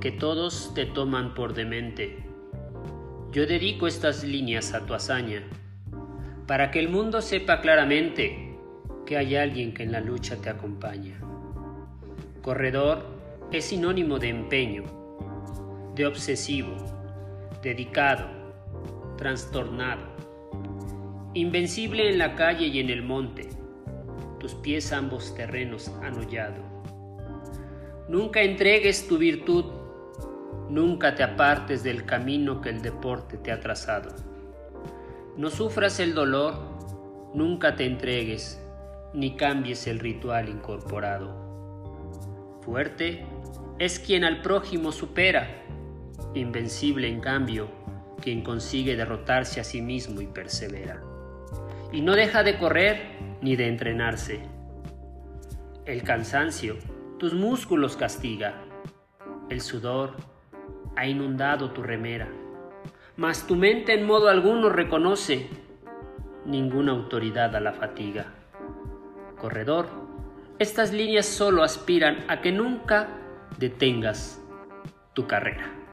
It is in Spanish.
que todos te toman por demente. Yo dedico estas líneas a tu hazaña, para que el mundo sepa claramente que hay alguien que en la lucha te acompaña. Corredor es sinónimo de empeño, de obsesivo, dedicado, trastornado, invencible en la calle y en el monte, tus pies ambos terrenos han hollado. Nunca entregues tu virtud, nunca te apartes del camino que el deporte te ha trazado. No sufras el dolor, nunca te entregues, ni cambies el ritual incorporado. Fuerte es quien al prójimo supera, invencible en cambio, quien consigue derrotarse a sí mismo y persevera. Y no deja de correr ni de entrenarse. El cansancio tus músculos castiga, el sudor ha inundado tu remera, mas tu mente en modo alguno reconoce ninguna autoridad a la fatiga. Corredor, estas líneas solo aspiran a que nunca detengas tu carrera.